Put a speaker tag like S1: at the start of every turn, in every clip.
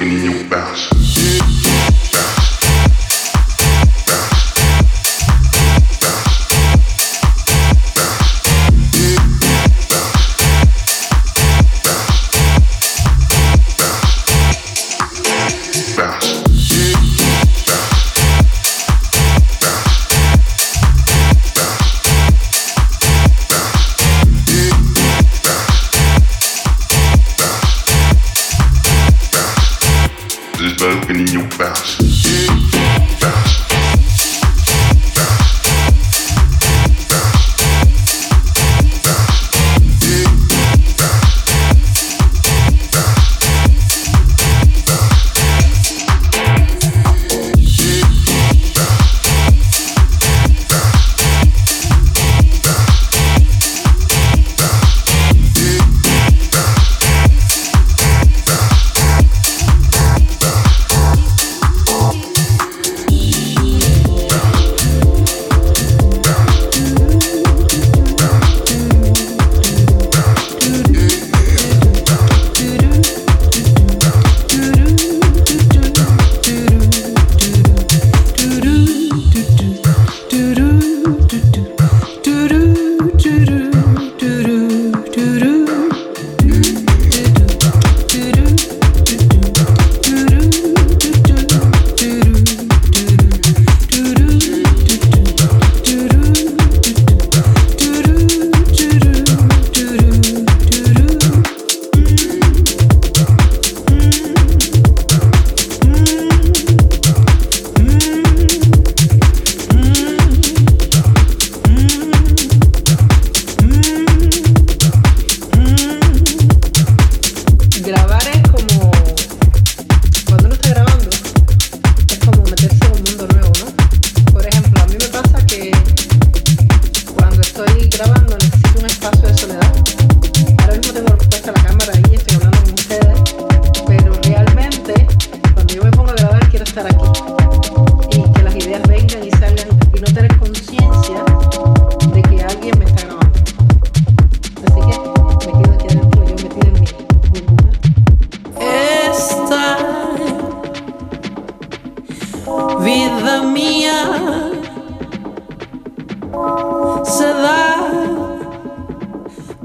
S1: in your past.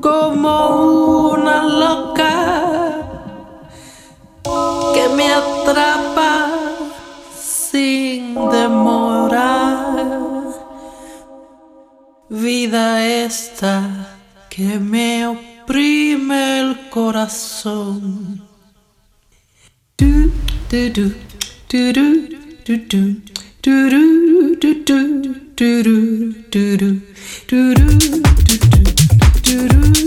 S2: como una loca que me atrapa sin demora. Vida esta que me oprime el corazón. yürür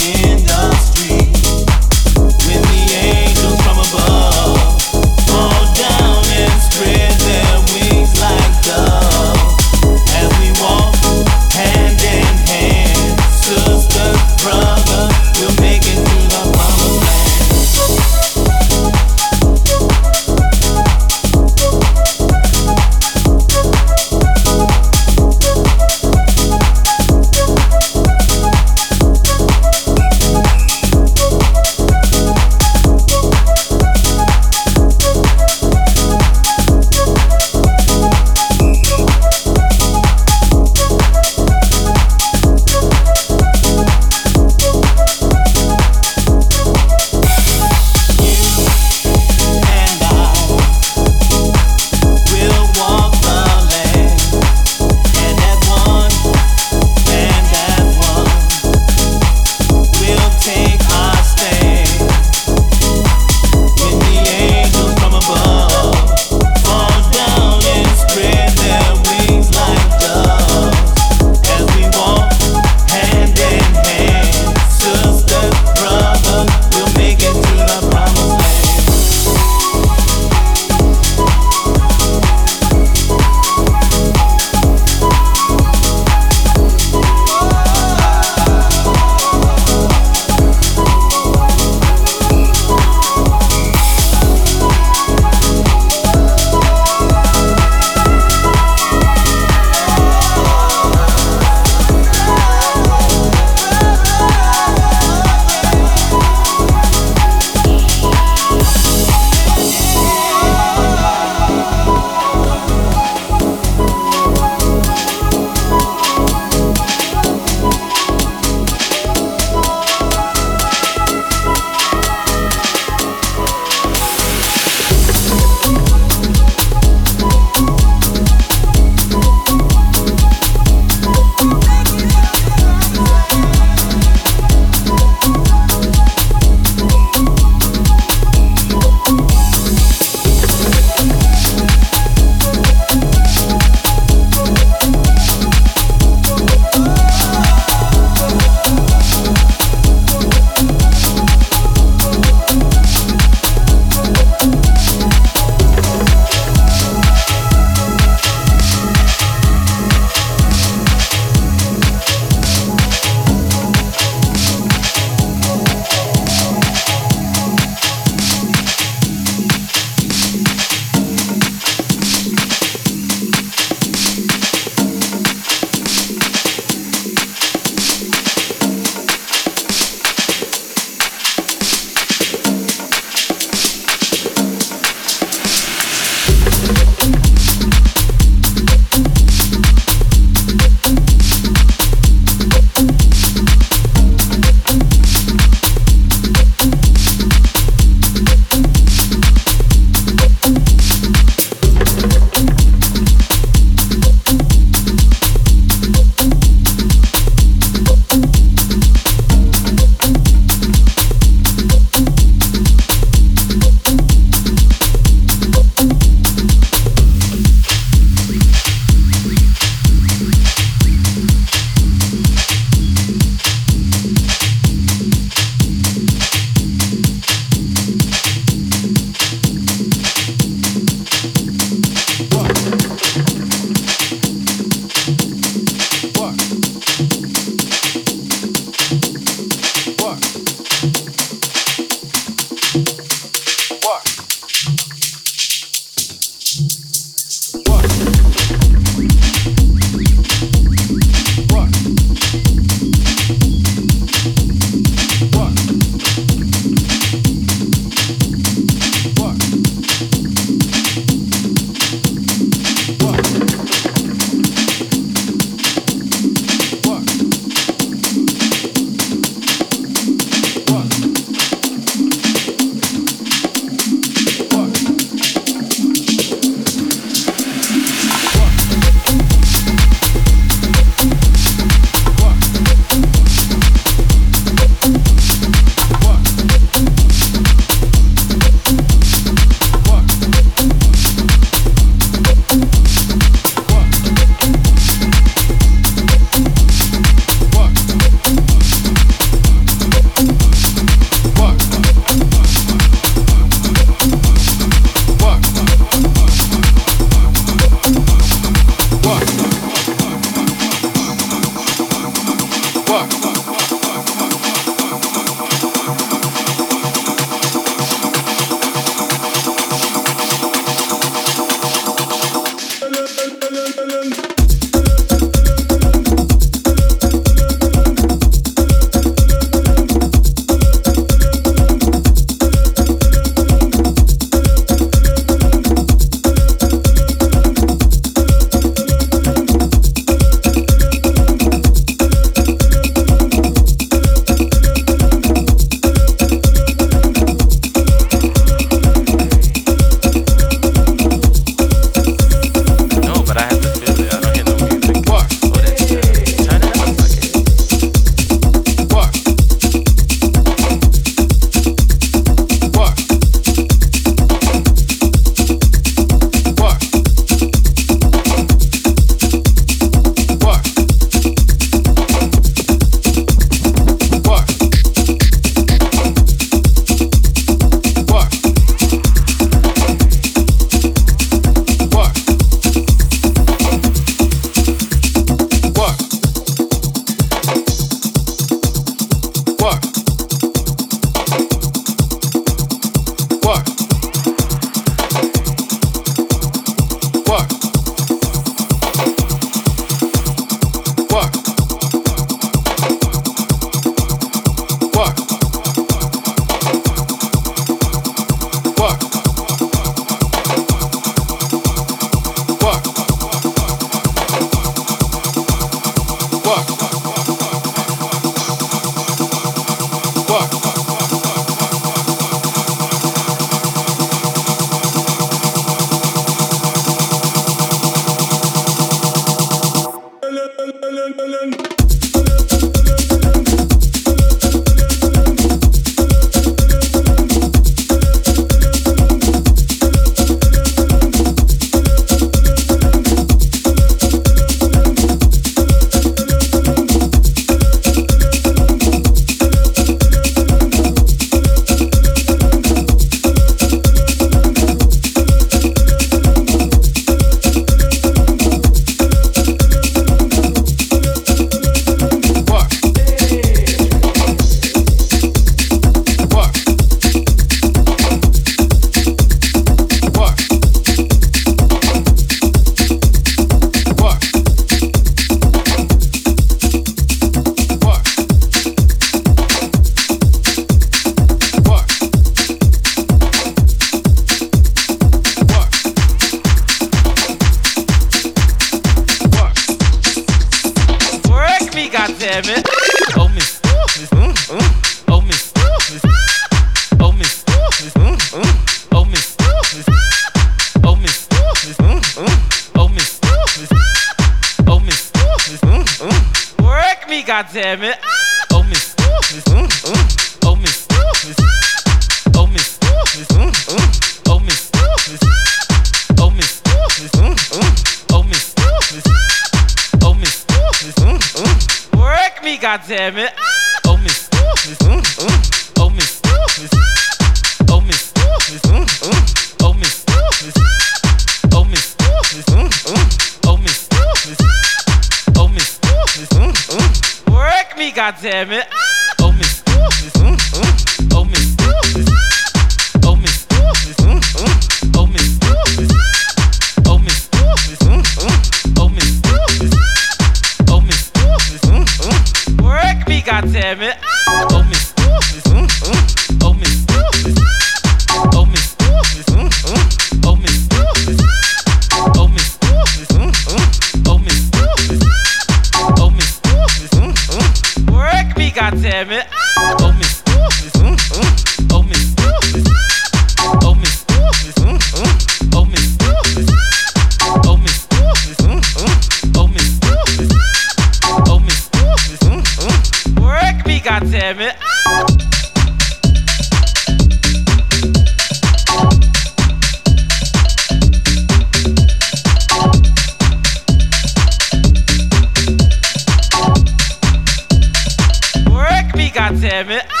S3: damn it.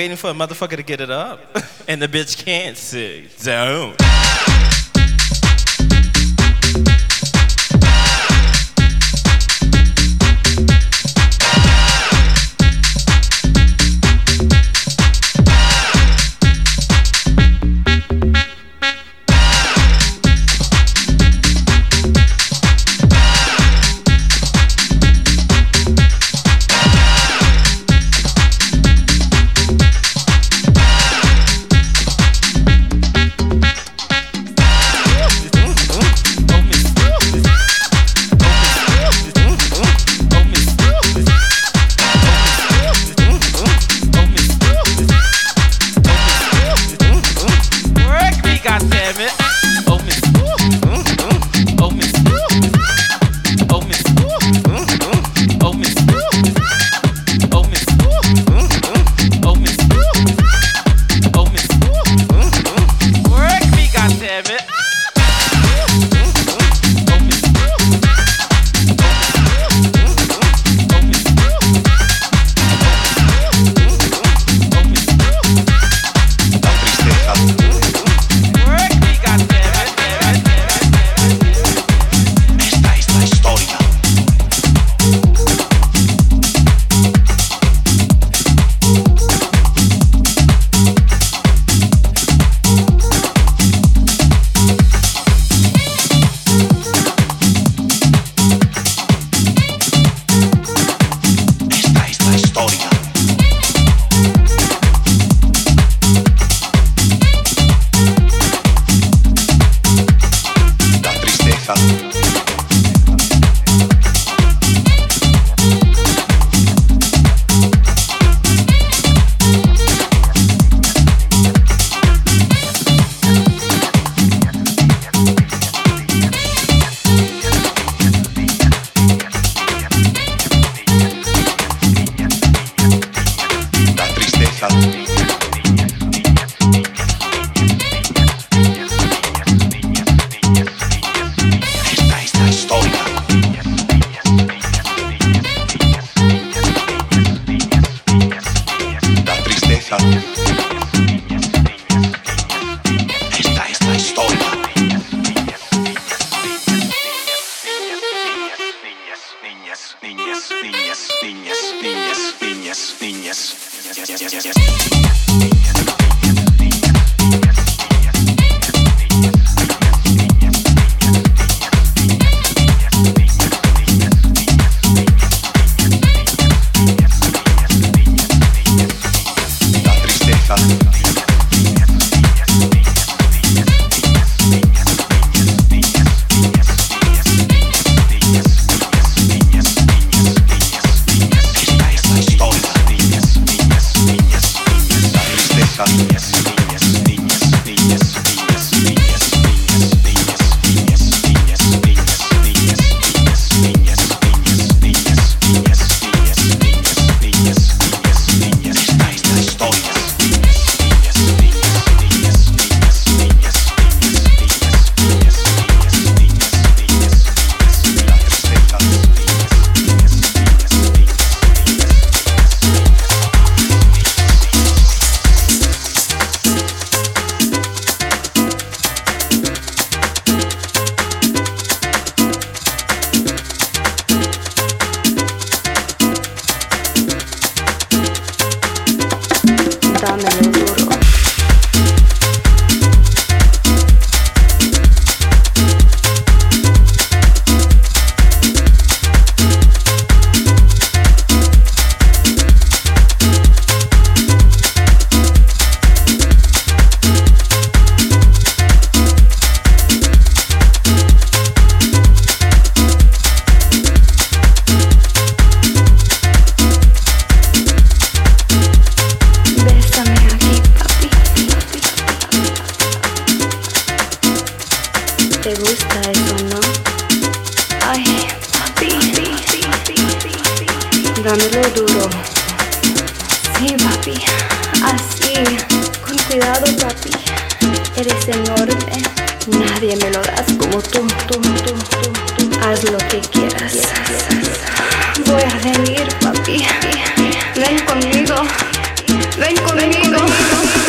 S4: Waiting for a motherfucker to get it up, and the bitch can't see. Don't.
S5: así, con cuidado papi. Eres enorme, nadie me lo das como tú, tú, tú, tú, tú. Haz lo que quieras. Voy a venir papi, ven conmigo, ven conmigo. Ven conmigo.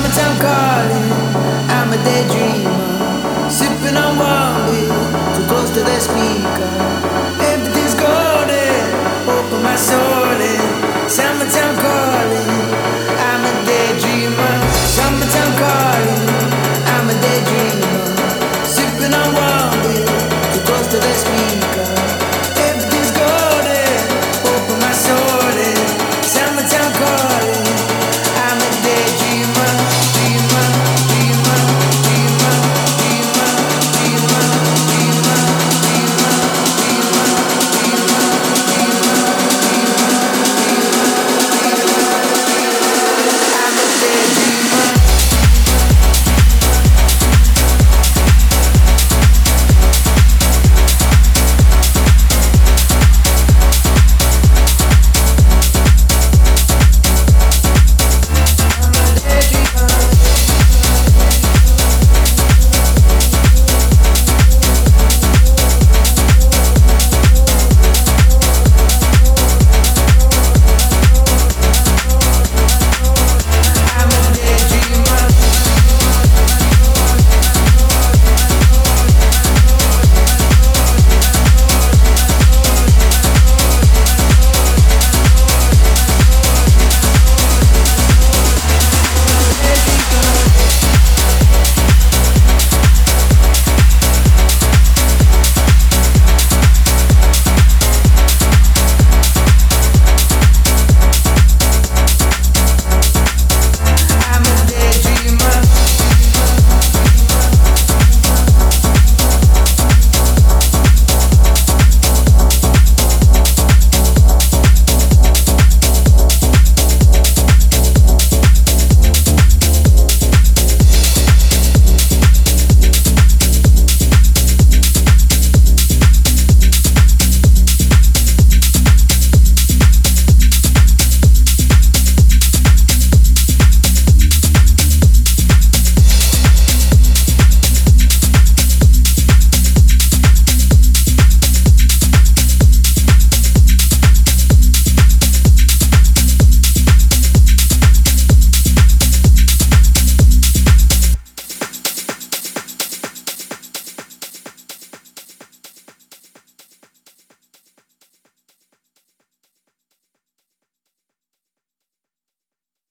S6: summertime calling. I'm a daydreamer, sipping on one beer, too close to the speaker. Everything's golden, open my soul in summertime.